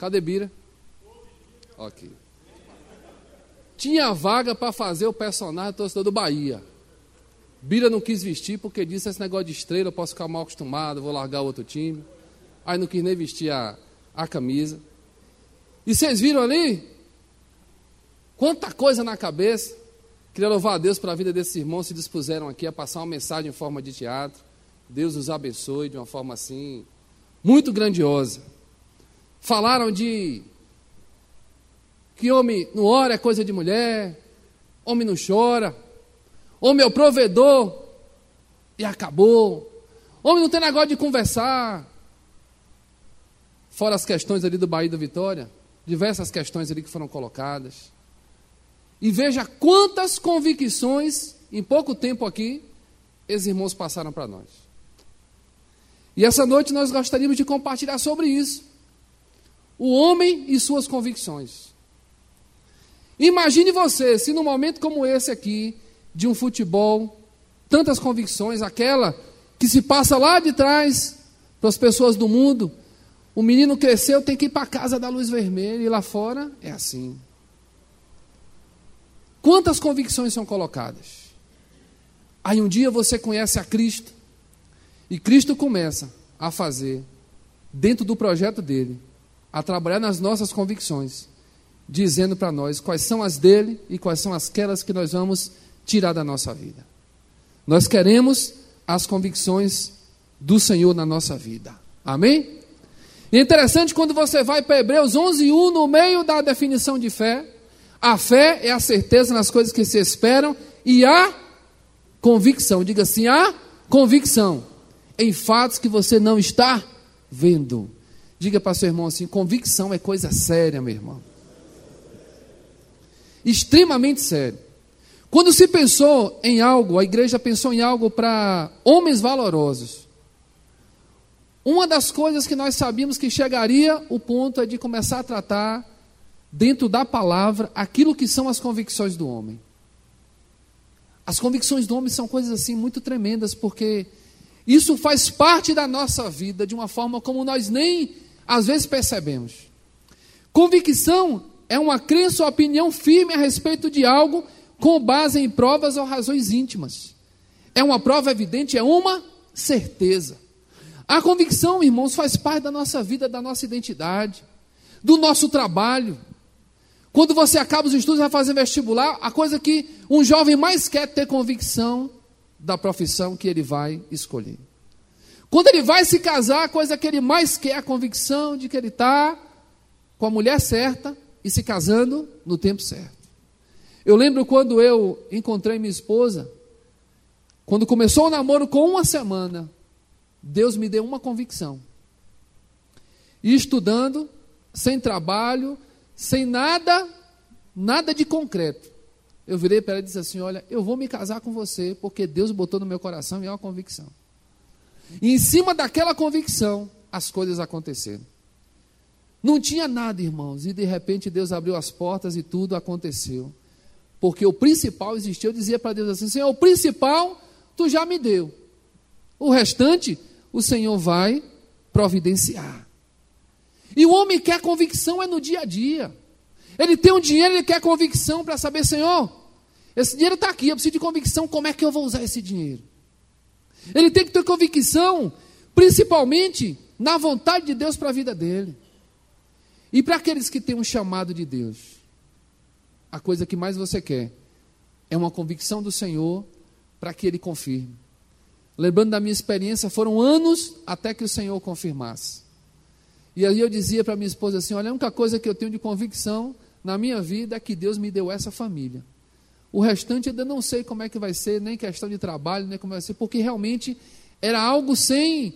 Cadê Bira? Ok. Tinha vaga para fazer o personagem torcedor do Bahia. Bira não quis vestir porque disse: esse negócio de estrela, eu posso ficar mal acostumado, vou largar outro time. Aí não quis nem vestir a, a camisa. E vocês viram ali? Quanta coisa na cabeça. Queria louvar a Deus pela vida desses irmãos se dispuseram aqui a passar uma mensagem em forma de teatro. Deus os abençoe de uma forma assim, muito grandiosa. Falaram de que homem não ora é coisa de mulher, homem não chora, homem é o provedor e acabou. Homem não tem negócio de conversar. Fora as questões ali do Bahia da Vitória, diversas questões ali que foram colocadas. E veja quantas convicções em pouco tempo aqui esses irmãos passaram para nós. E essa noite nós gostaríamos de compartilhar sobre isso. O homem e suas convicções. Imagine você, se num momento como esse aqui, de um futebol, tantas convicções, aquela que se passa lá de trás para as pessoas do mundo, o menino cresceu, tem que ir para a casa da luz vermelha, e lá fora é assim. Quantas convicções são colocadas? Aí um dia você conhece a Cristo, e Cristo começa a fazer, dentro do projeto dele, a trabalhar nas nossas convicções dizendo para nós quais são as dele e quais são aquelas que nós vamos tirar da nossa vida. Nós queremos as convicções do Senhor na nossa vida. Amém? E é interessante quando você vai para Hebreus 11, 1, no meio da definição de fé, a fé é a certeza nas coisas que se esperam e a convicção, diga assim, a convicção em fatos que você não está vendo. Diga para seu irmão assim: convicção é coisa séria, meu irmão extremamente sério. Quando se pensou em algo, a igreja pensou em algo para homens valorosos. Uma das coisas que nós sabíamos que chegaria o ponto é de começar a tratar dentro da palavra aquilo que são as convicções do homem. As convicções do homem são coisas assim muito tremendas, porque isso faz parte da nossa vida de uma forma como nós nem às vezes percebemos. Convicção é uma crença ou opinião firme a respeito de algo com base em provas ou razões íntimas. É uma prova evidente, é uma certeza. A convicção, irmãos, faz parte da nossa vida, da nossa identidade, do nosso trabalho. Quando você acaba os estudos, vai fazer vestibular, a coisa que um jovem mais quer ter convicção da profissão que ele vai escolher. Quando ele vai se casar, a coisa que ele mais quer é a convicção de que ele está com a mulher certa, e se casando no tempo certo. Eu lembro quando eu encontrei minha esposa, quando começou o namoro com uma semana, Deus me deu uma convicção. E estudando, sem trabalho, sem nada, nada de concreto. Eu virei para ela e disse assim: Olha, eu vou me casar com você, porque Deus botou no meu coração e é uma convicção. E em cima daquela convicção, as coisas aconteceram. Não tinha nada, irmãos, e de repente Deus abriu as portas e tudo aconteceu. Porque o principal existia. Eu dizia para Deus assim: Senhor, o principal tu já me deu. O restante o Senhor vai providenciar. E o homem quer convicção é no dia a dia. Ele tem um dinheiro, ele quer convicção para saber, Senhor, esse dinheiro está aqui, eu preciso de convicção, como é que eu vou usar esse dinheiro? Ele tem que ter convicção, principalmente na vontade de Deus para a vida dele. E para aqueles que têm um chamado de Deus, a coisa que mais você quer é uma convicção do Senhor para que Ele confirme. Lembrando da minha experiência, foram anos até que o Senhor confirmasse. E aí eu dizia para minha esposa assim: olha, a única coisa que eu tenho de convicção na minha vida é que Deus me deu essa família. O restante ainda não sei como é que vai ser, nem questão de trabalho, nem como vai ser, porque realmente era algo sem,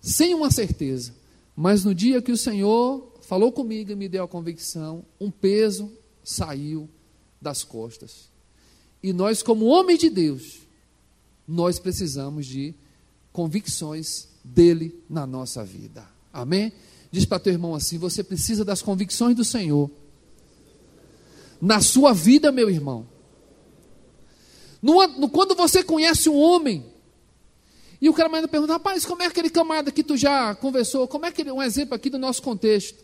sem uma certeza. Mas no dia que o Senhor falou comigo e me deu a convicção, um peso saiu das costas. E nós, como homens de Deus, nós precisamos de convicções dele na nossa vida. Amém? Diz para teu irmão assim: você precisa das convicções do Senhor. Na sua vida, meu irmão. No, quando você conhece um homem, e o cara mais pergunta, rapaz, como é aquele camarada que tu já conversou? Como é aquele, um exemplo aqui do nosso contexto?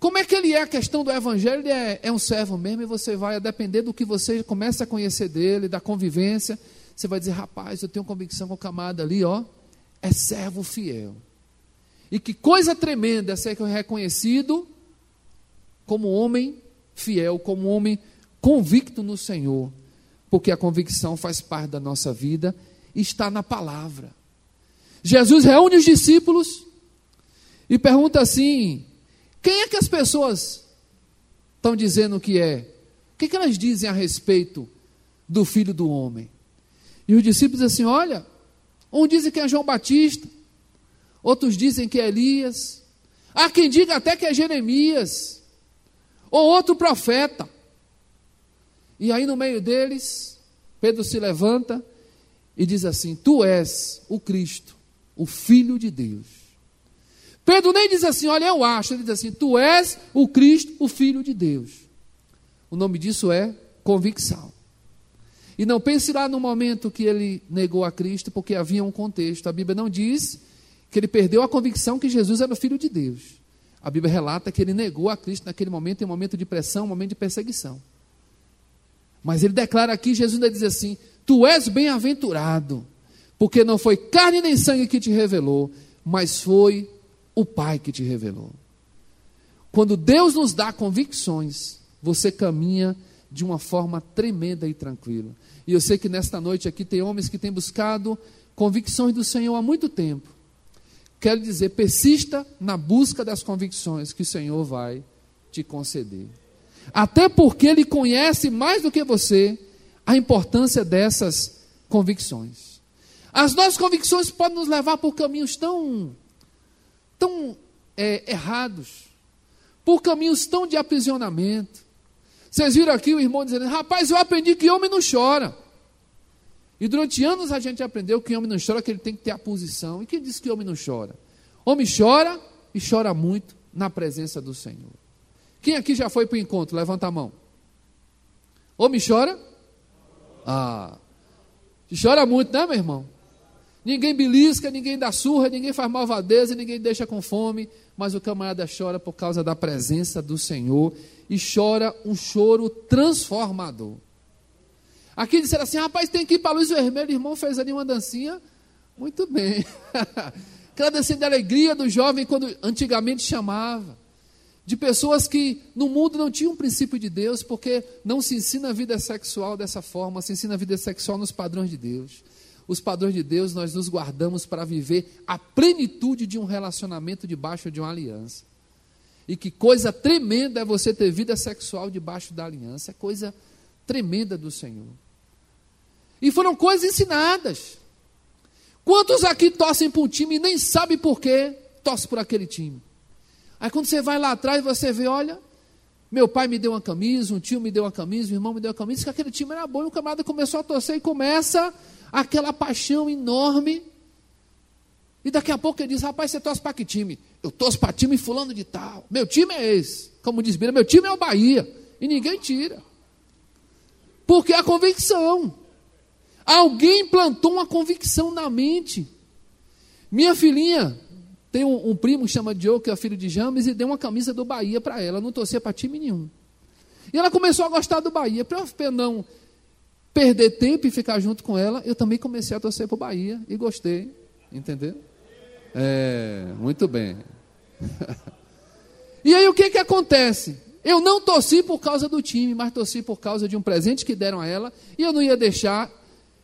Como é que ele é a questão do evangelho? Ele é, é um servo mesmo e você vai, a depender do que você começa a conhecer dele, da convivência, você vai dizer, rapaz, eu tenho convicção com o camada ali, ó, é servo fiel. E que coisa tremenda é ser reconhecido como homem fiel, como homem convicto no Senhor, porque a convicção faz parte da nossa vida está na palavra. Jesus reúne os discípulos e pergunta assim: quem é que as pessoas estão dizendo que é? O que, que elas dizem a respeito do filho do homem? E os discípulos dizem assim: olha, um dizem que é João Batista, outros dizem que é Elias, há quem diga até que é Jeremias, ou outro profeta. E aí no meio deles, Pedro se levanta e diz assim: Tu és o Cristo, o Filho de Deus. Pedro nem diz assim, olha, eu acho, ele diz assim: Tu és o Cristo, o Filho de Deus. O nome disso é convicção. E não pense lá no momento que ele negou a Cristo, porque havia um contexto. A Bíblia não diz que ele perdeu a convicção que Jesus era o Filho de Deus. A Bíblia relata que ele negou a Cristo naquele momento, em um momento de pressão, um momento de perseguição. Mas ele declara aqui, Jesus ainda diz assim: Tu és bem-aventurado, porque não foi carne nem sangue que te revelou, mas foi o Pai que te revelou. Quando Deus nos dá convicções, você caminha de uma forma tremenda e tranquila. E eu sei que nesta noite aqui tem homens que têm buscado convicções do Senhor há muito tempo. Quero dizer, persista na busca das convicções que o Senhor vai te conceder. Até porque Ele conhece mais do que você a importância dessas convicções. As nossas convicções podem nos levar por caminhos tão, tão é, errados, por caminhos tão de aprisionamento, vocês viram aqui o irmão dizendo: Rapaz, eu aprendi que homem não chora. E durante anos a gente aprendeu que homem não chora, que ele tem que ter a posição. E quem disse que homem não chora? Homem chora e chora muito na presença do Senhor. Quem aqui já foi para o encontro? Levanta a mão. Homem chora? Ah, chora muito, né, meu irmão? Ninguém belisca, ninguém dá surra, ninguém faz malvadeza, ninguém deixa com fome, mas o camarada chora por causa da presença do Senhor e chora um choro transformador. Aqui disseram assim: rapaz, tem que ir para a luz vermelha. O irmão fez ali uma dancinha. Muito bem. Aquela dancinha de alegria do jovem, quando antigamente chamava. De pessoas que no mundo não tinham um princípio de Deus, porque não se ensina a vida sexual dessa forma, se ensina a vida sexual nos padrões de Deus. Os padrões de Deus nós nos guardamos para viver a plenitude de um relacionamento debaixo de uma aliança. E que coisa tremenda é você ter vida sexual debaixo da aliança. É coisa tremenda do Senhor. E foram coisas ensinadas. Quantos aqui torcem para um time e nem sabe por quê torce por aquele time? Aí quando você vai lá atrás, você vê, olha, meu pai me deu uma camisa, um tio me deu uma camisa, um irmão me deu uma camisa, que aquele time era bom, e o camarada começou a torcer e começa aquela paixão enorme e daqui a pouco ele diz: Rapaz, você torce para que time? Eu torço para time fulano de tal. Meu time é esse. Como diz Bíblia, meu time é o Bahia. E ninguém tira. Porque a convicção. Alguém plantou uma convicção na mente. Minha filhinha tem um, um primo que chama Diogo, que é filho de James, e deu uma camisa do Bahia para ela. Não torcia para time nenhum. E ela começou a gostar do Bahia. Para eu não perder tempo e ficar junto com ela, eu também comecei a torcer para o Bahia e gostei. Entendeu? É, muito bem. e aí o que, que acontece? Eu não torci por causa do time, mas torci por causa de um presente que deram a ela, e eu não ia deixar,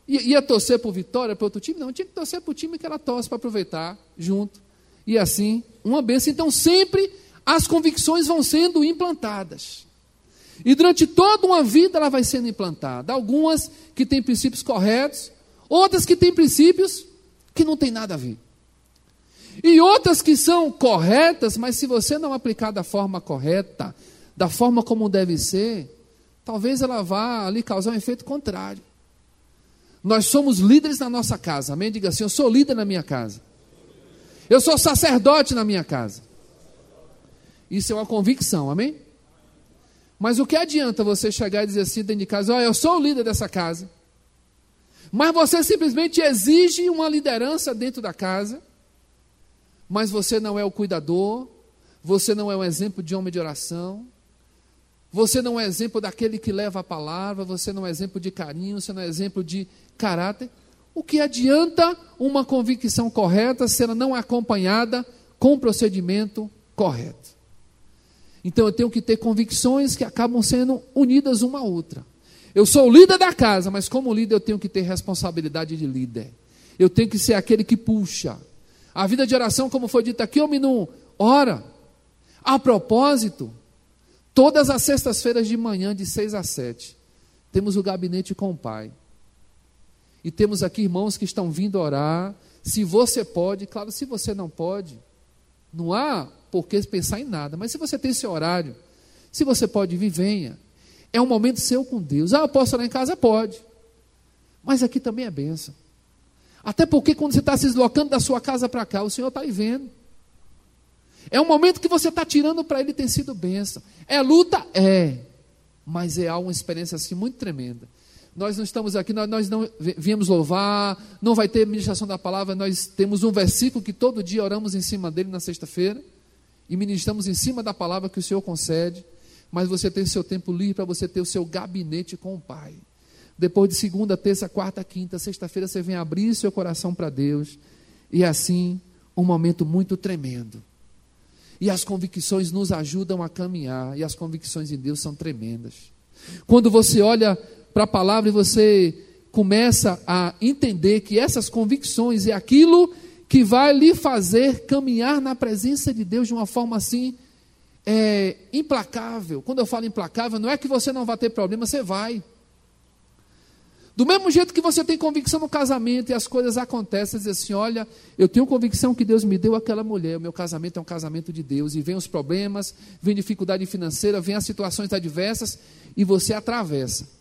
ia, ia torcer por vitória para outro time, não, tinha que torcer para o time que ela torce para aproveitar junto. E assim, uma benção. Então sempre as convicções vão sendo implantadas. E durante toda uma vida ela vai sendo implantada. Algumas que têm princípios corretos, outras que têm princípios que não tem nada a ver. E outras que são corretas, mas se você não aplicar da forma correta, da forma como deve ser, talvez ela vá ali causar um efeito contrário. Nós somos líderes na nossa casa, amém? Diga assim: eu sou líder na minha casa. Eu sou sacerdote na minha casa. Isso é uma convicção, amém? Mas o que adianta você chegar e dizer assim dentro de casa: olha, eu sou o líder dessa casa. Mas você simplesmente exige uma liderança dentro da casa, mas você não é o cuidador, você não é um exemplo de homem de oração, você não é exemplo daquele que leva a palavra, você não é exemplo de carinho, você não é exemplo de caráter. O que adianta uma convicção correta se ela não é acompanhada com o procedimento correto? Então eu tenho que ter convicções que acabam sendo unidas uma à outra. Eu sou o líder da casa, mas como líder eu tenho que ter responsabilidade de líder. Eu tenho que ser aquele que puxa. A vida de oração, como foi dito aqui, homem não ora. A propósito, todas as sextas-feiras de manhã, de seis a sete, temos o gabinete com o Pai. E temos aqui irmãos que estão vindo orar. Se você pode, claro, se você não pode, não há por que pensar em nada. Mas se você tem esse horário, se você pode vir, venha. É um momento seu com Deus. Ah, eu posso orar em casa? Pode. Mas aqui também é bênção. Até porque quando você está se deslocando da sua casa para cá, o Senhor está aí vendo. É um momento que você está tirando para Ele tem sido bênção. É luta? É. Mas é uma experiência assim muito tremenda. Nós não estamos aqui, nós, não viemos louvar, não vai ter ministração da palavra, nós temos um versículo que todo dia oramos em cima dele na sexta-feira e ministramos em cima da palavra que o Senhor concede, mas você tem seu tempo livre para você ter o seu gabinete com o Pai. Depois de segunda, terça, quarta, quinta, sexta-feira você vem abrir seu coração para Deus e assim um momento muito tremendo. E as convicções nos ajudam a caminhar, e as convicções em Deus são tremendas. Quando você olha para a palavra e você começa a entender que essas convicções é aquilo que vai lhe fazer caminhar na presença de Deus de uma forma assim é, implacável. Quando eu falo implacável, não é que você não vai ter problema, você vai. Do mesmo jeito que você tem convicção no casamento e as coisas acontecem, diz assim: olha, eu tenho convicção que Deus me deu aquela mulher, o meu casamento é um casamento de Deus, e vem os problemas, vem dificuldade financeira, vem as situações adversas, e você atravessa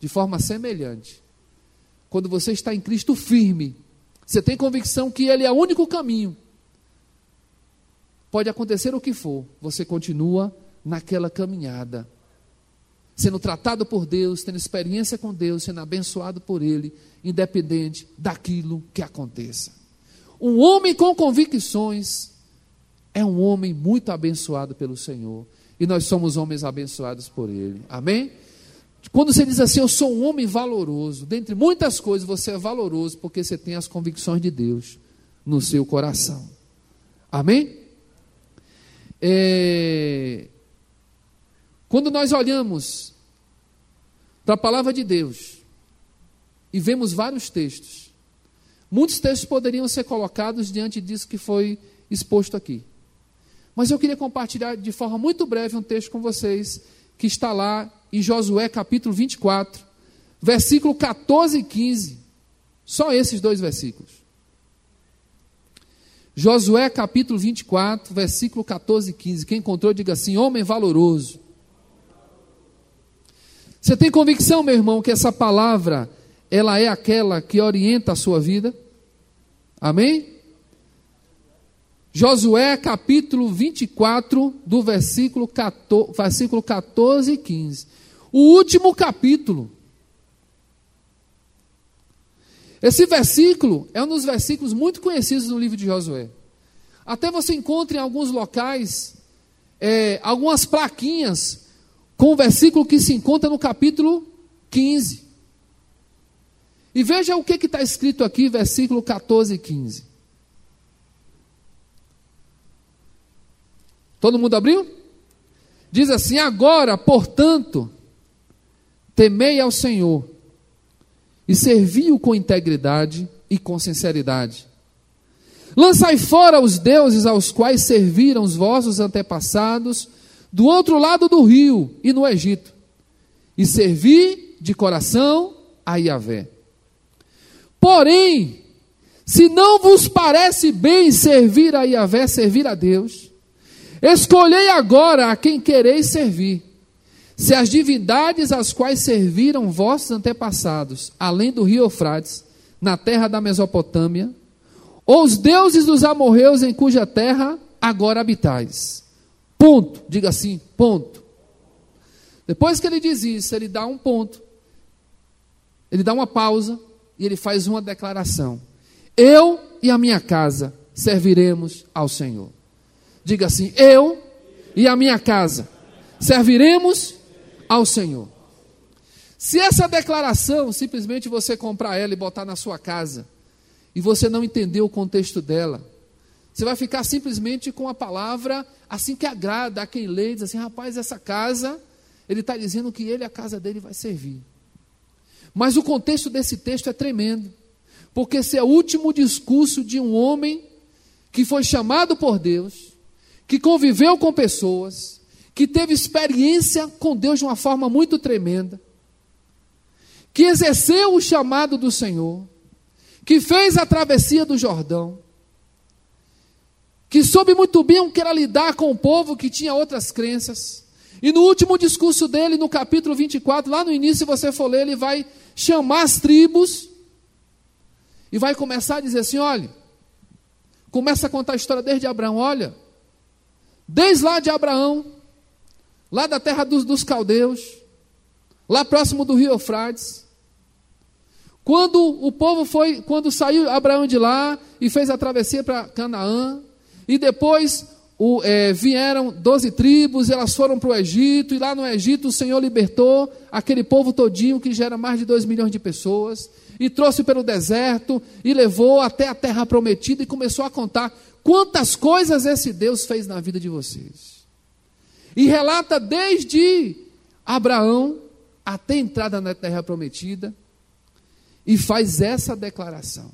de forma semelhante. Quando você está em Cristo firme, você tem convicção que Ele é o único caminho. Pode acontecer o que for, você continua naquela caminhada, sendo tratado por Deus, tendo experiência com Deus, sendo abençoado por Ele, independente daquilo que aconteça. Um homem com convicções é um homem muito abençoado pelo Senhor. E nós somos homens abençoados por Ele. Amém? Quando você diz assim, eu sou um homem valoroso, dentre muitas coisas você é valoroso porque você tem as convicções de Deus no seu coração. Amém? É... Quando nós olhamos para a palavra de Deus e vemos vários textos, muitos textos poderiam ser colocados diante disso que foi exposto aqui. Mas eu queria compartilhar de forma muito breve um texto com vocês que está lá em Josué capítulo 24, versículo 14 e 15. Só esses dois versículos. Josué capítulo 24, versículo 14 e 15. Quem encontrou, diga assim: homem valoroso. Você tem convicção, meu irmão, que essa palavra ela é aquela que orienta a sua vida? Amém? Josué capítulo 24, do versículo 14, versículo 14 e 15. O último capítulo. Esse versículo é um dos versículos muito conhecidos no livro de Josué. Até você encontra em alguns locais é, algumas plaquinhas com o versículo que se encontra no capítulo 15. E veja o que está escrito aqui, versículo 14 e 15. Todo mundo abriu? Diz assim: Agora, portanto, temei ao Senhor e servi-o com integridade e com sinceridade. Lançai fora os deuses aos quais serviram os vossos antepassados do outro lado do rio e no Egito, e servi de coração a Yahvé. Porém, se não vos parece bem servir a Yahvé, servir a Deus, Escolhei agora a quem quereis servir. Se as divindades às quais serviram vossos antepassados, além do rio Eufrates, na terra da Mesopotâmia, ou os deuses dos amorreus em cuja terra agora habitais. Ponto. Diga assim, ponto. Depois que ele diz isso, ele dá um ponto. Ele dá uma pausa e ele faz uma declaração. Eu e a minha casa serviremos ao Senhor. Diga assim: Eu e a minha casa serviremos ao Senhor. Se essa declaração simplesmente você comprar ela e botar na sua casa, e você não entender o contexto dela, você vai ficar simplesmente com a palavra assim que agrada a quem lê, diz assim: rapaz, essa casa, ele está dizendo que ele, a casa dele, vai servir. Mas o contexto desse texto é tremendo, porque esse é o último discurso de um homem que foi chamado por Deus, que conviveu com pessoas, que teve experiência com Deus de uma forma muito tremenda, que exerceu o chamado do Senhor, que fez a travessia do Jordão, que soube muito bem o que era lidar com o povo que tinha outras crenças. E no último discurso dele, no capítulo 24, lá no início, se você for ler, ele vai chamar as tribos e vai começar a dizer assim: olha, começa a contar a história desde Abraão, olha, desde lá de Abraão, lá da terra dos, dos caldeus, lá próximo do rio Eufrates. Quando o povo foi, quando saiu Abraão de lá e fez a travessia para Canaã, e depois o, é, vieram doze tribos, elas foram para o Egito, e lá no Egito o Senhor libertou aquele povo todinho, que gera mais de dois milhões de pessoas, e trouxe pelo deserto, e levou até a terra prometida, e começou a contar quantas coisas esse Deus fez na vida de vocês. E relata desde Abraão até a entrada na terra prometida, e faz essa declaração.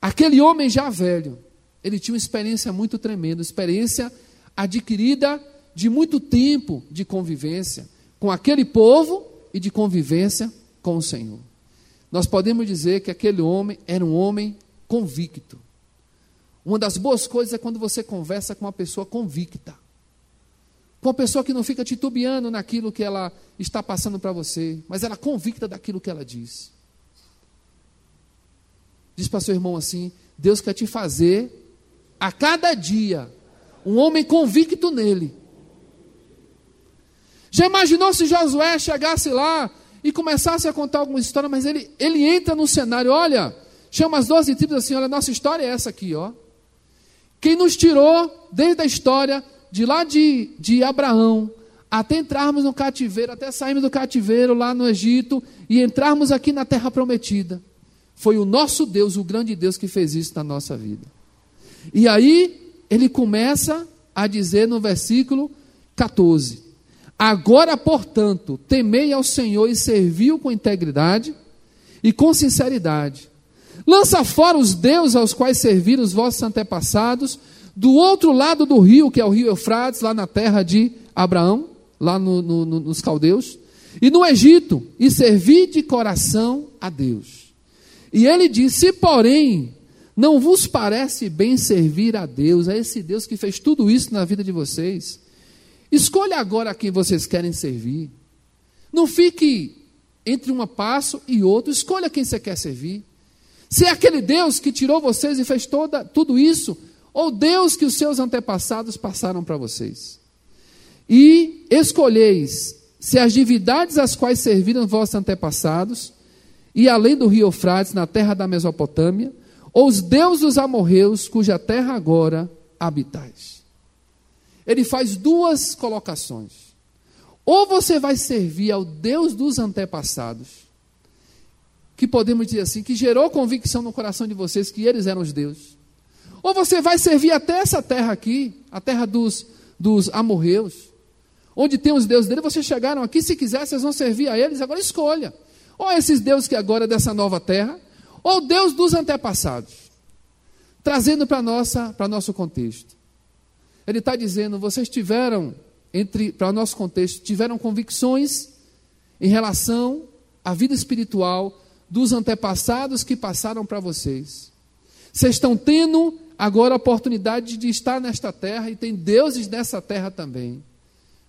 Aquele homem já velho, ele tinha uma experiência muito tremenda, experiência adquirida de muito tempo de convivência com aquele povo e de convivência com o Senhor. Nós podemos dizer que aquele homem era um homem convicto. Uma das boas coisas é quando você conversa com uma pessoa convicta. Com uma pessoa que não fica titubeando naquilo que ela está passando para você, mas ela é convicta daquilo que ela diz. Diz para seu irmão assim: Deus quer te fazer a cada dia um homem convicto nele. Já imaginou se Josué chegasse lá e começasse a contar alguma história, mas ele, ele entra no cenário, olha, chama as doze tribos assim, olha, nossa história é essa aqui, ó. Quem nos tirou desde a história de lá de, de Abraão até entrarmos no cativeiro, até sairmos do cativeiro lá no Egito e entrarmos aqui na terra prometida. Foi o nosso Deus, o grande Deus, que fez isso na nossa vida. E aí, ele começa a dizer no versículo 14: Agora, portanto, temei ao Senhor e serviu com integridade e com sinceridade. Lança fora os deuses aos quais serviram os vossos antepassados, do outro lado do rio, que é o rio Eufrates, lá na terra de Abraão, lá no, no, nos caldeus, e no Egito, e servi de coração a Deus. E ele disse: porém, não vos parece bem servir a Deus, a esse Deus que fez tudo isso na vida de vocês? Escolha agora a quem vocês querem servir. Não fique entre um passo e outro, escolha quem você quer servir. Se é aquele Deus que tirou vocês e fez toda, tudo isso, ou Deus que os seus antepassados passaram para vocês. E escolheis se as divindades às quais serviram vossos antepassados, e além do rio Eufrates, na terra da Mesopotâmia, ou os deuses amorreus, cuja terra agora habitais. Ele faz duas colocações. Ou você vai servir ao Deus dos antepassados, que podemos dizer assim, que gerou convicção no coração de vocês que eles eram os deuses. Ou você vai servir até essa terra aqui, a terra dos, dos amorreus, onde tem os deuses dele, vocês chegaram aqui, se quiser, vocês vão servir a eles, agora escolha. Ou esses deuses que agora é dessa nova terra, ou Deus dos antepassados. Trazendo para o nosso contexto. Ele está dizendo, vocês tiveram, entre para o nosso contexto, tiveram convicções em relação à vida espiritual dos antepassados que passaram para vocês. Vocês estão tendo agora a oportunidade de estar nesta terra e tem deuses nessa terra também.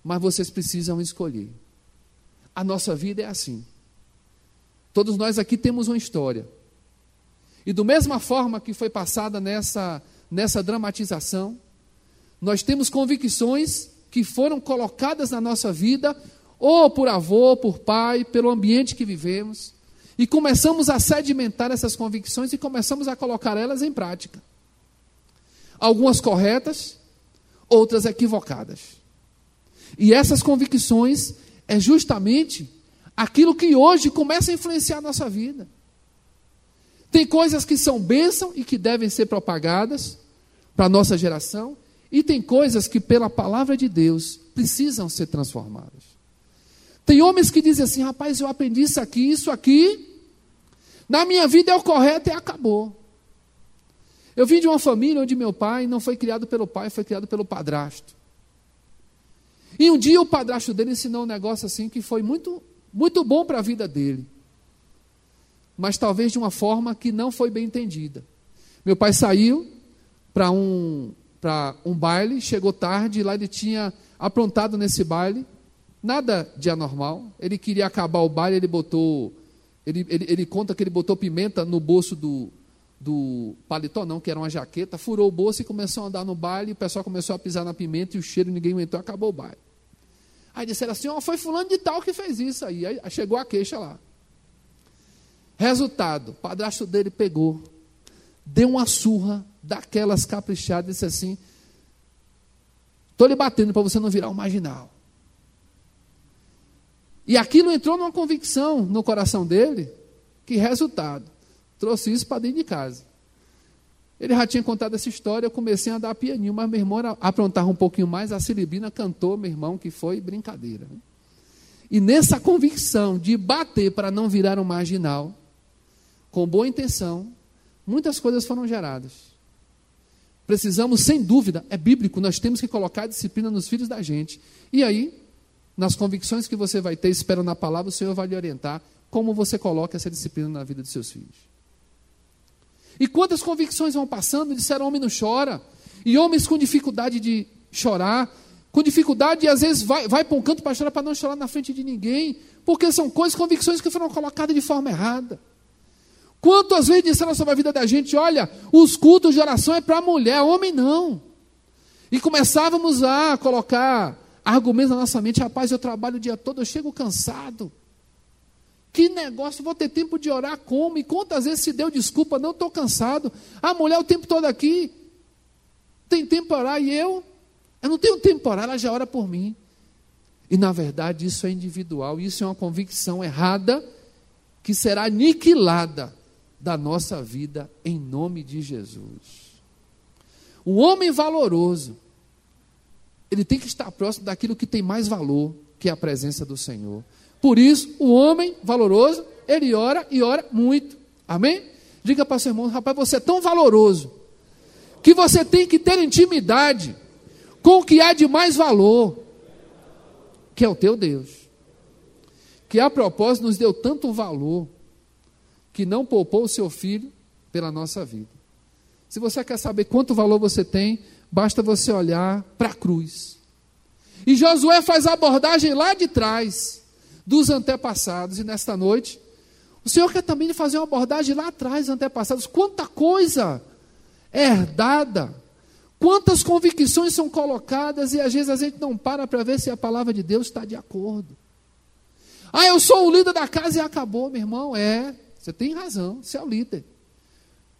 Mas vocês precisam escolher. A nossa vida é assim. Todos nós aqui temos uma história. E do mesma forma que foi passada nessa, nessa dramatização, nós temos convicções que foram colocadas na nossa vida, ou por avô, por pai, pelo ambiente que vivemos, e começamos a sedimentar essas convicções e começamos a colocar elas em prática. Algumas corretas, outras equivocadas. E essas convicções é justamente aquilo que hoje começa a influenciar a nossa vida. Tem coisas que são bênção e que devem ser propagadas para a nossa geração, e tem coisas que, pela palavra de Deus, precisam ser transformadas. Tem homens que dizem assim: rapaz, eu aprendi isso aqui, isso aqui, na minha vida é o correto e acabou. Eu vim de uma família onde meu pai não foi criado pelo pai, foi criado pelo padrasto. E um dia o padrasto dele ensinou um negócio assim que foi muito, muito bom para a vida dele. Mas talvez de uma forma que não foi bem entendida. Meu pai saiu para um, um baile, chegou tarde, e lá ele tinha aprontado nesse baile, nada de anormal. Ele queria acabar o baile, ele botou. Ele, ele, ele conta que ele botou pimenta no bolso do, do paletó, não, que era uma jaqueta, furou o bolso e começou a andar no baile, o pessoal começou a pisar na pimenta e o cheiro ninguém aguentou, acabou o baile. Aí disseram assim: oh, foi fulano de tal que fez isso aí. Aí chegou a queixa lá. Resultado: o padrasto dele pegou, deu uma surra daquelas caprichadas disse assim: estou lhe batendo para você não virar um marginal. E aquilo entrou numa convicção no coração dele, que resultado, trouxe isso para dentro de casa. Ele já tinha contado essa história, eu comecei a dar pianinho, mas meu irmão aprontava um pouquinho mais, a Silibina cantou, meu irmão, que foi brincadeira. Né? E nessa convicção de bater para não virar um marginal, com boa intenção, muitas coisas foram geradas. Precisamos, sem dúvida, é bíblico, nós temos que colocar a disciplina nos filhos da gente. E aí, nas convicções que você vai ter, espero na palavra, o Senhor vai lhe orientar como você coloca essa disciplina na vida dos seus filhos. E quantas convicções vão passando, disseram, homem não chora. E homens com dificuldade de chorar, com dificuldade e às vezes vai, vai para um canto para chorar para não chorar na frente de ninguém, porque são coisas, convicções que foram colocadas de forma errada. Quantas vezes disseram sobre a vida da gente, olha, os cultos de oração é para mulher, homem não. E começávamos a colocar argumentos na nossa mente, rapaz, eu trabalho o dia todo, eu chego cansado. Que negócio, vou ter tempo de orar como? E quantas vezes se deu desculpa, não estou cansado. A mulher o tempo todo aqui tem tempo para orar e eu, eu não tenho tempo para orar, ela já ora por mim. E na verdade isso é individual, isso é uma convicção errada que será aniquilada da nossa vida em nome de Jesus. O homem valoroso, ele tem que estar próximo daquilo que tem mais valor, que é a presença do Senhor. Por isso, o homem valoroso, ele ora e ora muito. Amém? Diga para seu irmão, rapaz, você é tão valoroso que você tem que ter intimidade com o que há de mais valor, que é o teu Deus. Que a propósito nos deu tanto valor que não poupou o seu filho pela nossa vida. Se você quer saber quanto valor você tem, basta você olhar para a cruz. E Josué faz a abordagem lá de trás dos antepassados. E nesta noite, o Senhor quer também fazer uma abordagem lá atrás, antepassados. Quanta coisa é herdada, quantas convicções são colocadas e às vezes a gente não para para ver se a palavra de Deus está de acordo. Ah, eu sou o líder da casa e acabou, meu irmão. É, você tem razão, você é o líder.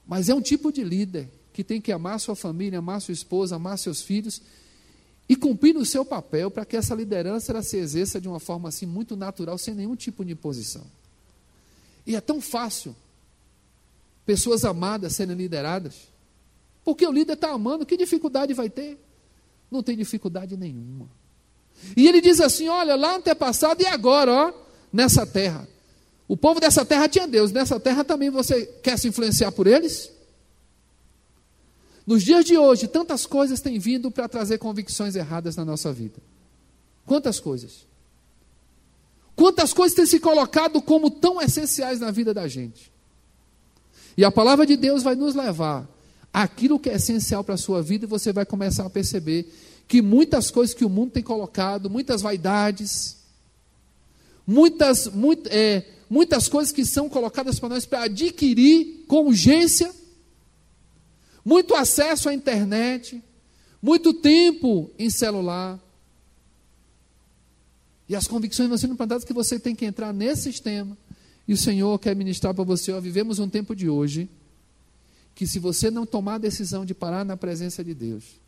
Mas é um tipo de líder que tem que amar sua família, amar sua esposa, amar seus filhos e cumprir o seu papel para que essa liderança se exerça de uma forma assim muito natural, sem nenhum tipo de imposição. E é tão fácil pessoas amadas serem lideradas, porque o líder está amando, que dificuldade vai ter? Não tem dificuldade nenhuma. E ele diz assim: olha, lá antepassado e agora, ó, nessa terra. O povo dessa terra tinha Deus, nessa terra também você quer se influenciar por eles? Nos dias de hoje, tantas coisas têm vindo para trazer convicções erradas na nossa vida. Quantas coisas? Quantas coisas têm se colocado como tão essenciais na vida da gente? E a palavra de Deus vai nos levar àquilo que é essencial para a sua vida e você vai começar a perceber que muitas coisas que o mundo tem colocado, muitas vaidades, muitas, muito, é, muitas coisas que são colocadas para nós para adquirir com urgência, muito acesso à internet, muito tempo em celular. E as convicções vão sendo implantadas que você tem que entrar nesse sistema. E o Senhor quer ministrar para você, ó, vivemos um tempo de hoje que se você não tomar a decisão de parar na presença de Deus,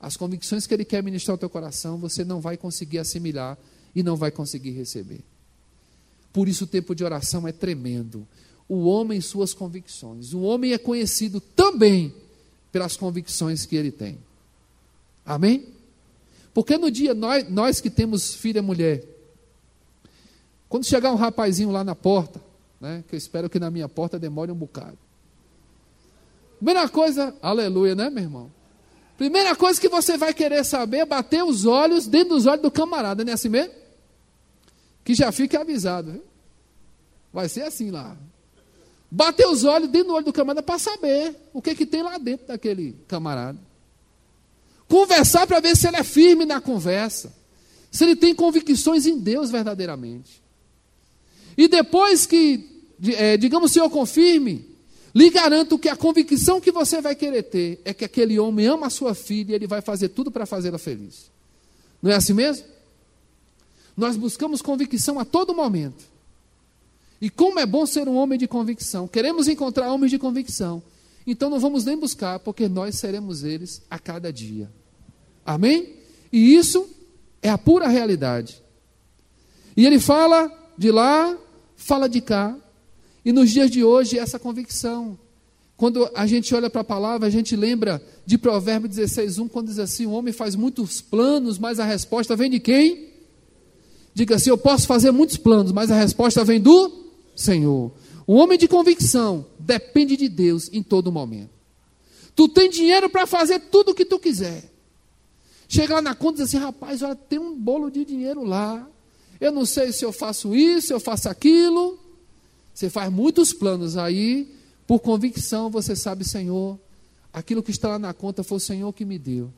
as convicções que Ele quer ministrar ao teu coração, você não vai conseguir assimilar e não vai conseguir receber. Por isso o tempo de oração é tremendo. O homem e suas convicções. O homem é conhecido também pelas convicções que ele tem. Amém? Porque no dia, nós, nós que temos filha mulher, quando chegar um rapazinho lá na porta, né, que eu espero que na minha porta demore um bocado. Primeira coisa, aleluia, né, meu irmão? Primeira coisa que você vai querer saber é bater os olhos dentro dos olhos do camarada, não é assim mesmo? Que já fique avisado, viu? Vai ser assim lá. Bater os olhos dentro do olho do camarada para saber o que, que tem lá dentro daquele camarada. Conversar para ver se ele é firme na conversa. Se ele tem convicções em Deus verdadeiramente. E depois que, é, digamos, o Senhor confirme, lhe garanto que a convicção que você vai querer ter é que aquele homem ama a sua filha e ele vai fazer tudo para fazê-la feliz. Não é assim mesmo? Nós buscamos convicção a todo momento. E como é bom ser um homem de convicção. Queremos encontrar homens de convicção. Então não vamos nem buscar, porque nós seremos eles a cada dia. Amém? E isso é a pura realidade. E ele fala de lá, fala de cá. E nos dias de hoje, essa convicção. Quando a gente olha para a palavra, a gente lembra de Provérbio 16, 1, quando diz assim: o homem faz muitos planos, mas a resposta vem de quem? Diga assim: eu posso fazer muitos planos, mas a resposta vem do Senhor. O homem de convicção depende de Deus em todo momento. Tu tem dinheiro para fazer tudo o que tu quiser. Chega lá na conta e diz assim: rapaz, olha, tem um bolo de dinheiro lá. Eu não sei se eu faço isso, se eu faço aquilo. Você faz muitos planos aí, por convicção você sabe, Senhor, aquilo que está lá na conta foi o Senhor que me deu.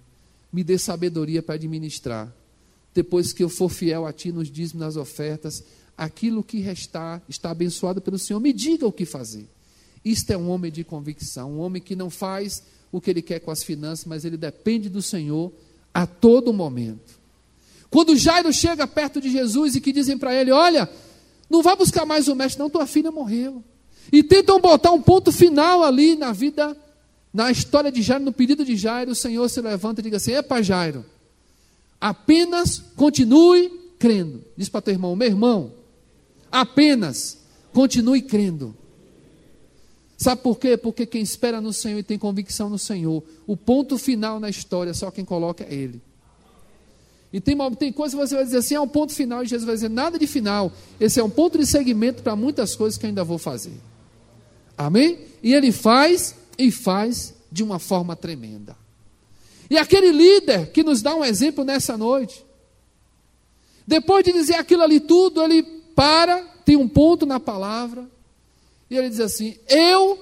Me dê sabedoria para administrar. Depois que eu for fiel a Ti nos dízimos, nas ofertas, aquilo que restar está abençoado pelo Senhor. Me diga o que fazer. Isto é um homem de convicção, um homem que não faz o que ele quer com as finanças, mas ele depende do Senhor a todo momento. Quando Jairo chega perto de Jesus e que dizem para ele: Olha, não vá buscar mais o mestre, não, tua filha morreu. E tentam botar um ponto final ali na vida, na história de Jairo, no pedido de Jairo, o Senhor se levanta e diz assim: Epa, Jairo, apenas continue crendo. Diz para teu irmão: Meu irmão, apenas continue crendo. Sabe por quê? Porque quem espera no Senhor e tem convicção no Senhor, o ponto final na história, só quem coloca é Ele. E tem, tem coisas que você vai dizer assim, é um ponto final, e Jesus vai dizer, nada de final. Esse é um ponto de segmento para muitas coisas que eu ainda vou fazer. Amém? E ele faz, e faz de uma forma tremenda. E aquele líder que nos dá um exemplo nessa noite, depois de dizer aquilo ali tudo, ele para, tem um ponto na palavra, e ele diz assim: Eu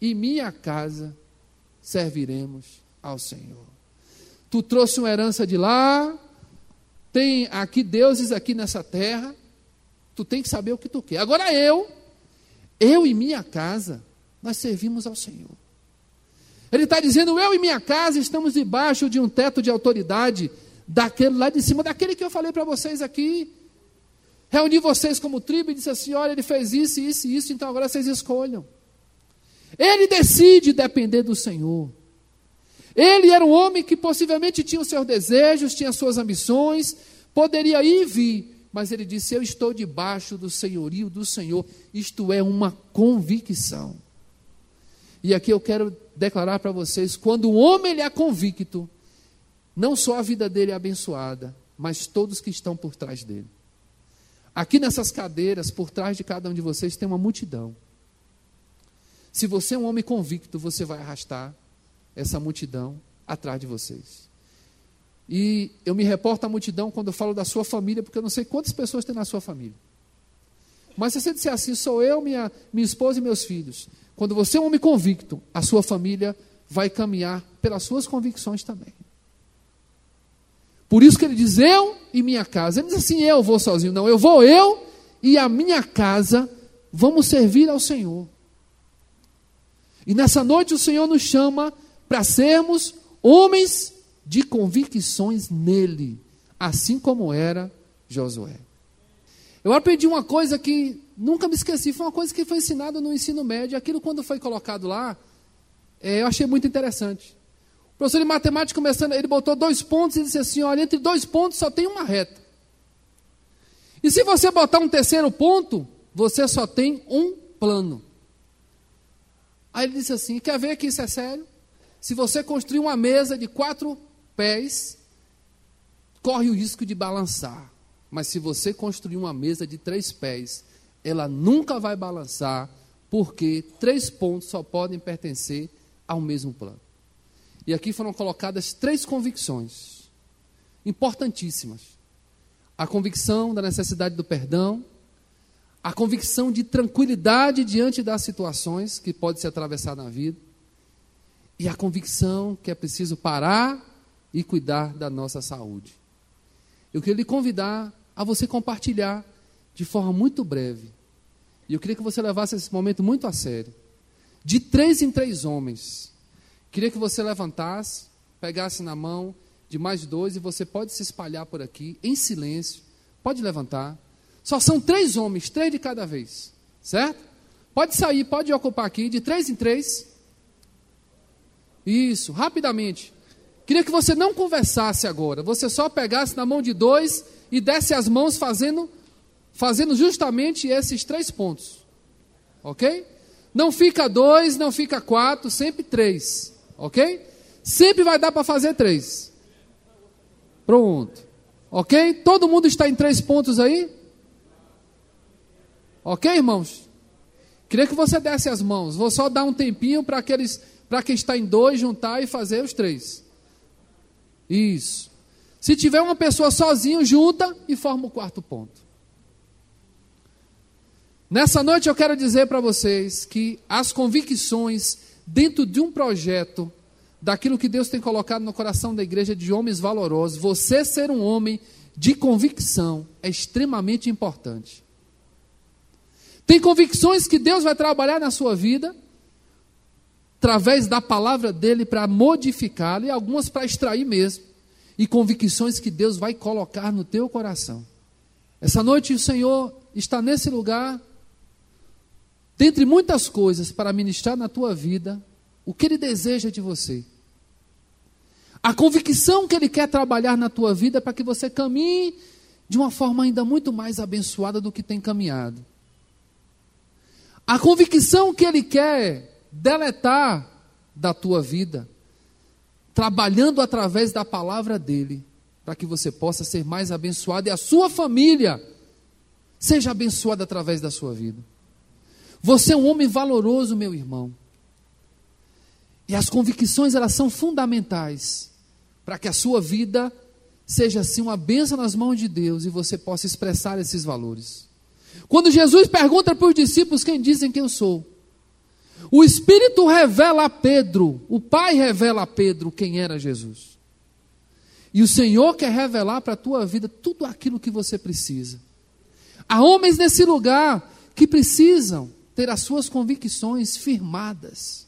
e minha casa serviremos ao Senhor. Tu trouxe uma herança de lá, tem aqui deuses aqui nessa terra, tu tem que saber o que tu quer. Agora eu, eu e minha casa, nós servimos ao Senhor. Ele está dizendo, eu e minha casa estamos debaixo de um teto de autoridade, daquele lá de cima, daquele que eu falei para vocês aqui. Reuni vocês como tribo e disse assim: olha, ele fez isso, isso e isso, então agora vocês escolham. Ele decide depender do Senhor. Ele era um homem que possivelmente tinha os seus desejos, tinha suas ambições, poderia ir e vir, mas ele disse: Eu estou debaixo do senhorio do Senhor. Isto é uma convicção. E aqui eu quero declarar para vocês: quando o homem ele é convicto, não só a vida dele é abençoada, mas todos que estão por trás dele. Aqui nessas cadeiras, por trás de cada um de vocês, tem uma multidão. Se você é um homem convicto, você vai arrastar essa multidão atrás de vocês. E eu me reporto à multidão quando eu falo da sua família, porque eu não sei quantas pessoas tem na sua família. Mas se você disser assim, sou eu, minha, minha esposa e meus filhos. Quando você é um homem convicto, a sua família vai caminhar pelas suas convicções também. Por isso que ele diz, eu e minha casa. Ele diz assim, eu vou sozinho. Não, eu vou eu e a minha casa vamos servir ao Senhor. E nessa noite o Senhor nos chama para sermos homens de convicções nele, assim como era Josué. Eu aprendi uma coisa que nunca me esqueci, foi uma coisa que foi ensinada no ensino médio. Aquilo, quando foi colocado lá, é, eu achei muito interessante. O professor de matemática começando, ele botou dois pontos e disse assim: olha, entre dois pontos só tem uma reta. E se você botar um terceiro ponto, você só tem um plano. Aí ele disse assim: quer ver que isso é sério? Se você construir uma mesa de quatro pés, corre o risco de balançar. Mas se você construir uma mesa de três pés, ela nunca vai balançar, porque três pontos só podem pertencer ao mesmo plano. E aqui foram colocadas três convicções importantíssimas: a convicção da necessidade do perdão, a convicção de tranquilidade diante das situações que pode se atravessar na vida, e a convicção que é preciso parar e cuidar da nossa saúde. Eu queria lhe convidar a você compartilhar de forma muito breve. E eu queria que você levasse esse momento muito a sério. De três em três homens. Queria que você levantasse, pegasse na mão de mais dois e você pode se espalhar por aqui em silêncio. Pode levantar. Só são três homens, três de cada vez. Certo? Pode sair, pode ocupar aqui, de três em três. Isso, rapidamente. Queria que você não conversasse agora, você só pegasse na mão de dois e desse as mãos fazendo, fazendo justamente esses três pontos. Ok? Não fica dois, não fica quatro, sempre três. Ok? Sempre vai dar para fazer três. Pronto. Ok? Todo mundo está em três pontos aí? Ok, irmãos? Queria que você desse as mãos. Vou só dar um tempinho para aqueles, para quem está em dois juntar e fazer os três. Isso. Se tiver uma pessoa sozinho, junta e forma o quarto ponto. Nessa noite eu quero dizer para vocês que as convicções dentro de um projeto, daquilo que Deus tem colocado no coração da igreja de homens valorosos, você ser um homem de convicção é extremamente importante. Tem convicções que Deus vai trabalhar na sua vida através da palavra dele para modificá-la e algumas para extrair mesmo, e convicções que Deus vai colocar no teu coração. Essa noite o Senhor está nesse lugar, dentre muitas coisas, para ministrar na tua vida o que Ele deseja de você. A convicção que Ele quer trabalhar na tua vida para que você caminhe de uma forma ainda muito mais abençoada do que tem caminhado. A convicção que Ele quer deletar da tua vida, trabalhando através da palavra dele, para que você possa ser mais abençoado e a sua família seja abençoada através da sua vida. Você é um homem valoroso, meu irmão. E as convicções elas são fundamentais para que a sua vida seja assim uma benção nas mãos de Deus e você possa expressar esses valores. Quando Jesus pergunta para os discípulos quem dizem que eu sou, o Espírito revela a Pedro, o Pai revela a Pedro quem era Jesus. E o Senhor quer revelar para a tua vida tudo aquilo que você precisa. Há homens nesse lugar que precisam ter as suas convicções firmadas.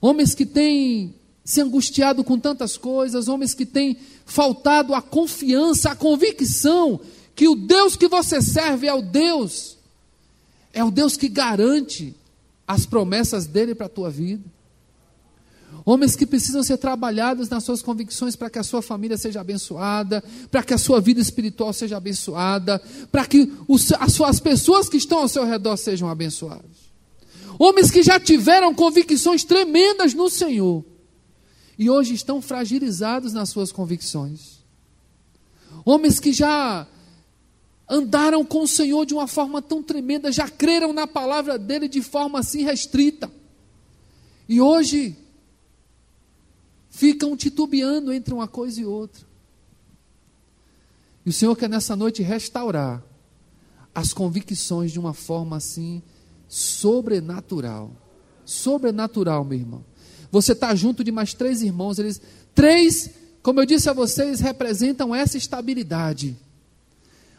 Homens que têm se angustiado com tantas coisas, homens que têm faltado a confiança, a convicção que o Deus que você serve é o Deus, é o Deus que garante as promessas dele para a tua vida. Homens que precisam ser trabalhados nas suas convicções para que a sua família seja abençoada, para que a sua vida espiritual seja abençoada, para que os, as, as pessoas que estão ao seu redor sejam abençoadas. Homens que já tiveram convicções tremendas no Senhor e hoje estão fragilizados nas suas convicções. Homens que já andaram com o Senhor de uma forma tão tremenda, já creram na palavra dele de forma assim restrita. E hoje ficam titubeando entre uma coisa e outra. E o Senhor quer nessa noite restaurar as convicções de uma forma assim sobrenatural. Sobrenatural, meu irmão. Você está junto de mais três irmãos, eles três, como eu disse a vocês, representam essa estabilidade.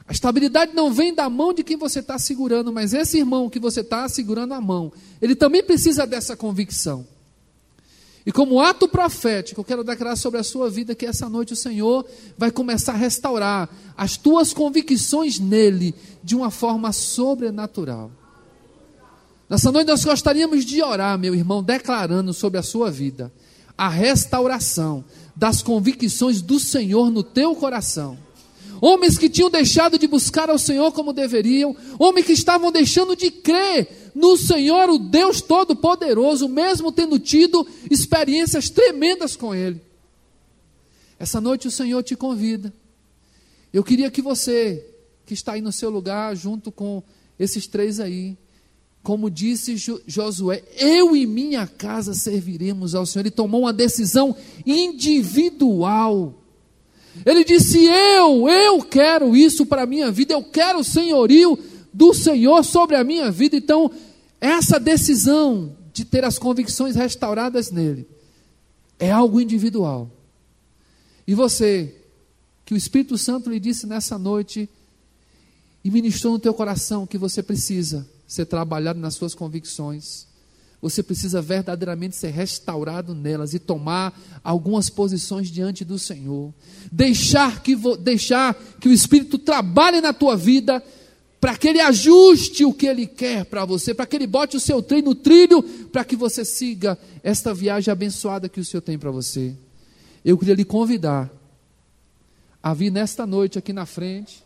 A estabilidade não vem da mão de quem você está segurando, mas esse irmão que você está segurando a mão, ele também precisa dessa convicção. E como ato profético, eu quero declarar sobre a sua vida que essa noite o Senhor vai começar a restaurar as tuas convicções nele de uma forma sobrenatural. Nessa noite nós gostaríamos de orar, meu irmão, declarando sobre a sua vida a restauração das convicções do Senhor no teu coração. Homens que tinham deixado de buscar ao Senhor como deveriam, homens que estavam deixando de crer no Senhor, o Deus Todo-Poderoso, mesmo tendo tido experiências tremendas com Ele. Essa noite o Senhor te convida. Eu queria que você, que está aí no seu lugar, junto com esses três aí, como disse Josué, eu e minha casa serviremos ao Senhor. Ele tomou uma decisão individual. Ele disse: Eu, eu quero isso para a minha vida, eu quero o senhorio do Senhor sobre a minha vida. Então, essa decisão de ter as convicções restauradas nele é algo individual. E você, que o Espírito Santo lhe disse nessa noite e ministrou no teu coração que você precisa ser trabalhado nas suas convicções. Você precisa verdadeiramente ser restaurado nelas e tomar algumas posições diante do Senhor. Deixar que, deixar que o Espírito trabalhe na tua vida para que ele ajuste o que ele quer para você, para que ele bote o seu trem no trilho, para que você siga esta viagem abençoada que o Senhor tem para você. Eu queria lhe convidar a vir nesta noite aqui na frente,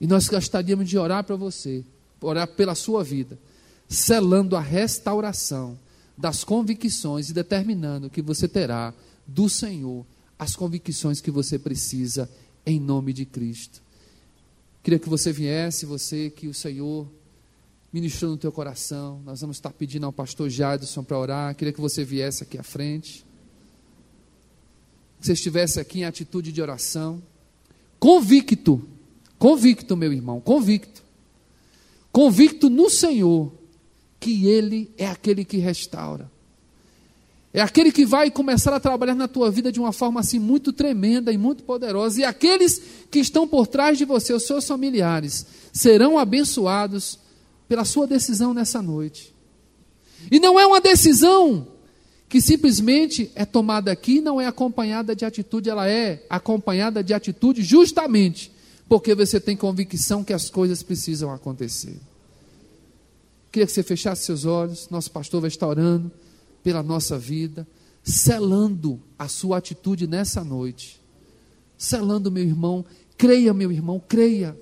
e nós gostaríamos de orar para você orar pela sua vida, selando a restauração das convicções e determinando que você terá do Senhor as convicções que você precisa em nome de Cristo. Queria que você viesse, você que o Senhor ministrou no teu coração. Nós vamos estar pedindo ao pastor Jadson para orar. Queria que você viesse aqui à frente. Que você estivesse aqui em atitude de oração. Convicto, convicto, meu irmão, convicto convicto no Senhor que Ele é aquele que restaura. É aquele que vai começar a trabalhar na tua vida de uma forma assim muito tremenda e muito poderosa. E aqueles que estão por trás de você, os seus familiares, serão abençoados pela sua decisão nessa noite. E não é uma decisão que simplesmente é tomada aqui, não é acompanhada de atitude, ela é acompanhada de atitude justamente porque você tem convicção que as coisas precisam acontecer. Queria que você fechasse seus olhos, nosso pastor vai estar orando pela nossa vida, selando a sua atitude nessa noite. Selando, meu irmão, creia, meu irmão, creia.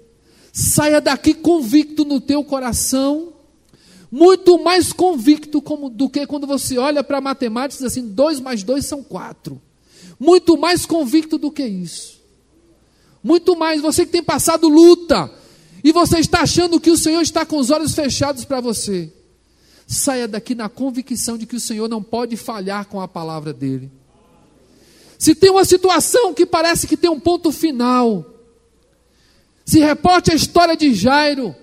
Saia daqui convicto no teu coração, muito mais convicto como, do que quando você olha para matemática e diz assim: dois mais dois são quatro. Muito mais convicto do que isso. Muito mais, você que tem passado luta, e você está achando que o Senhor está com os olhos fechados para você. Saia daqui na convicção de que o Senhor não pode falhar com a palavra dele. Se tem uma situação que parece que tem um ponto final, se reporte a história de Jairo,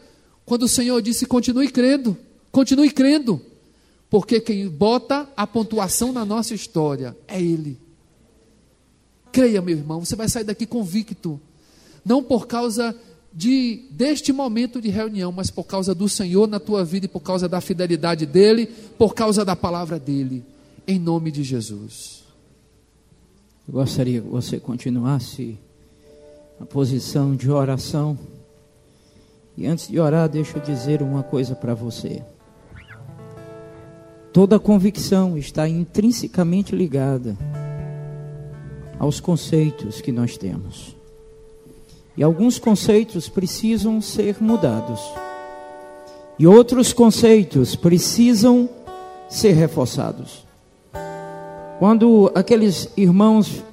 quando o Senhor disse: continue crendo, continue crendo, porque quem bota a pontuação na nossa história é Ele. Creia, meu irmão, você vai sair daqui convicto não por causa de deste momento de reunião, mas por causa do Senhor na tua vida e por causa da fidelidade dele, por causa da palavra dele, em nome de Jesus. Eu gostaria que você continuasse a posição de oração. E antes de orar, deixa eu dizer uma coisa para você. Toda convicção está intrinsecamente ligada aos conceitos que nós temos. E alguns conceitos precisam ser mudados. E outros conceitos precisam ser reforçados. Quando aqueles irmãos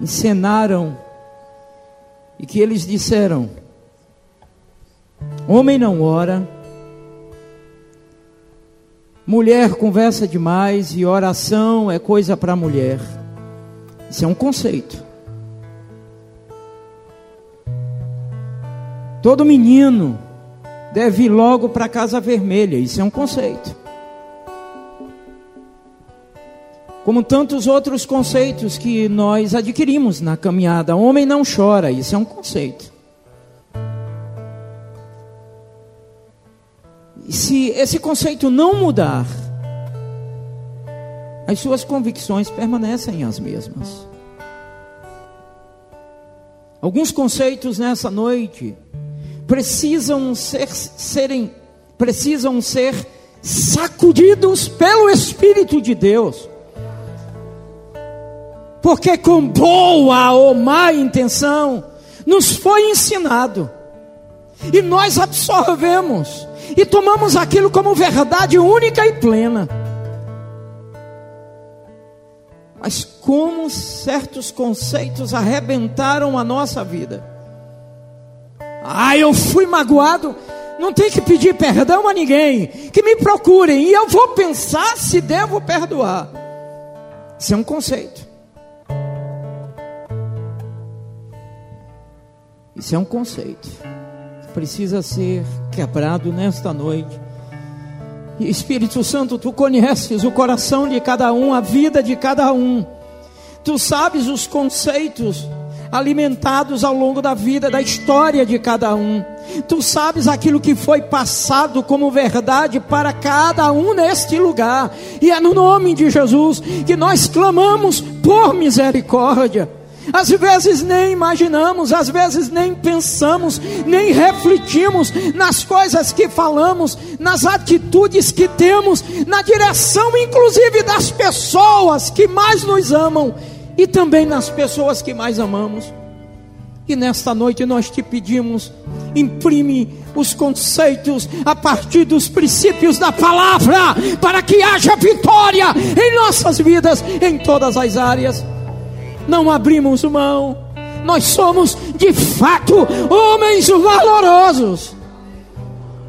encenaram e que eles disseram: Homem não ora, mulher conversa demais e oração é coisa para mulher. Isso é um conceito. Todo menino deve ir logo para a casa vermelha, isso é um conceito. Como tantos outros conceitos que nós adquirimos na caminhada. Homem não chora, isso é um conceito. E se esse conceito não mudar, as suas convicções permanecem as mesmas. Alguns conceitos nessa noite precisam ser, serem, precisam ser sacudidos pelo Espírito de Deus, porque com boa ou má intenção nos foi ensinado, e nós absorvemos e tomamos aquilo como verdade única e plena. Mas como certos conceitos arrebentaram a nossa vida. Ah, eu fui magoado. Não tem que pedir perdão a ninguém. Que me procurem e eu vou pensar se devo perdoar. Isso é um conceito. Isso é um conceito que precisa ser quebrado nesta noite. Espírito Santo, tu conheces o coração de cada um, a vida de cada um. Tu sabes os conceitos alimentados ao longo da vida, da história de cada um. Tu sabes aquilo que foi passado como verdade para cada um neste lugar. E é no nome de Jesus que nós clamamos por misericórdia. Às vezes nem imaginamos, às vezes nem pensamos, nem refletimos nas coisas que falamos, nas atitudes que temos, na direção inclusive das pessoas que mais nos amam e também nas pessoas que mais amamos. E nesta noite nós te pedimos, imprime os conceitos a partir dos princípios da palavra, para que haja vitória em nossas vidas, em todas as áreas não abrimos mão. Nós somos de fato homens valorosos.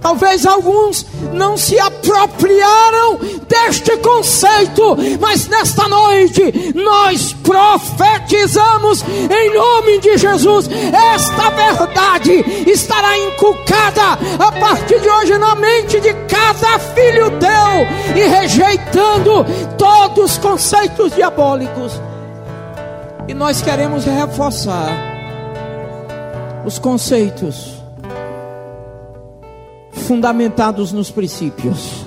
Talvez alguns não se apropriaram deste conceito, mas nesta noite nós profetizamos em nome de Jesus. Esta verdade estará inculcada a partir de hoje na mente de cada filho teu e rejeitando todos os conceitos diabólicos e nós queremos reforçar os conceitos fundamentados nos princípios.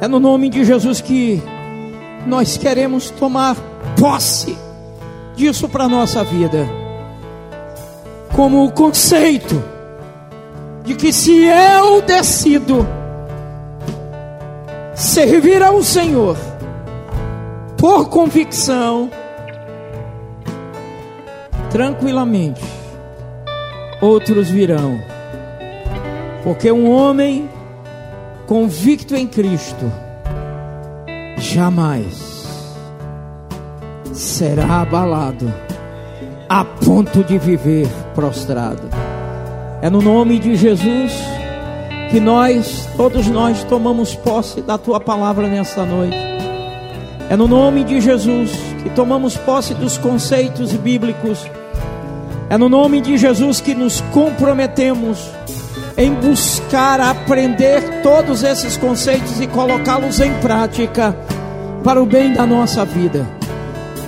É no nome de Jesus que nós queremos tomar posse disso para a nossa vida. Como o conceito de que se eu decido servir ao Senhor por convicção, tranquilamente, outros virão. Porque um homem convicto em Cristo jamais será abalado a ponto de viver prostrado. É no nome de Jesus que nós, todos nós, tomamos posse da tua palavra nesta noite. É no nome de Jesus que tomamos posse dos conceitos bíblicos é no nome de Jesus que nos comprometemos em buscar aprender todos esses conceitos e colocá-los em prática para o bem da nossa vida.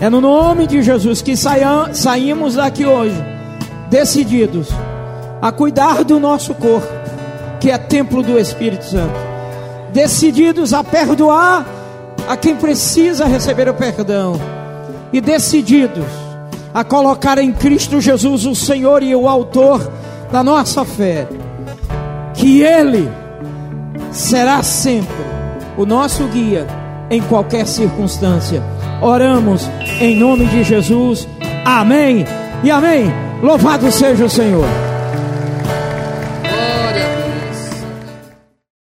É no nome de Jesus que saímos daqui hoje decididos a cuidar do nosso corpo, que é templo do Espírito Santo, decididos a perdoar a quem precisa receber o perdão. E decididos a colocar em Cristo Jesus, o Senhor e o Autor da nossa fé, que Ele será sempre o nosso guia em qualquer circunstância. Oramos em nome de Jesus. Amém e amém. Louvado seja o Senhor.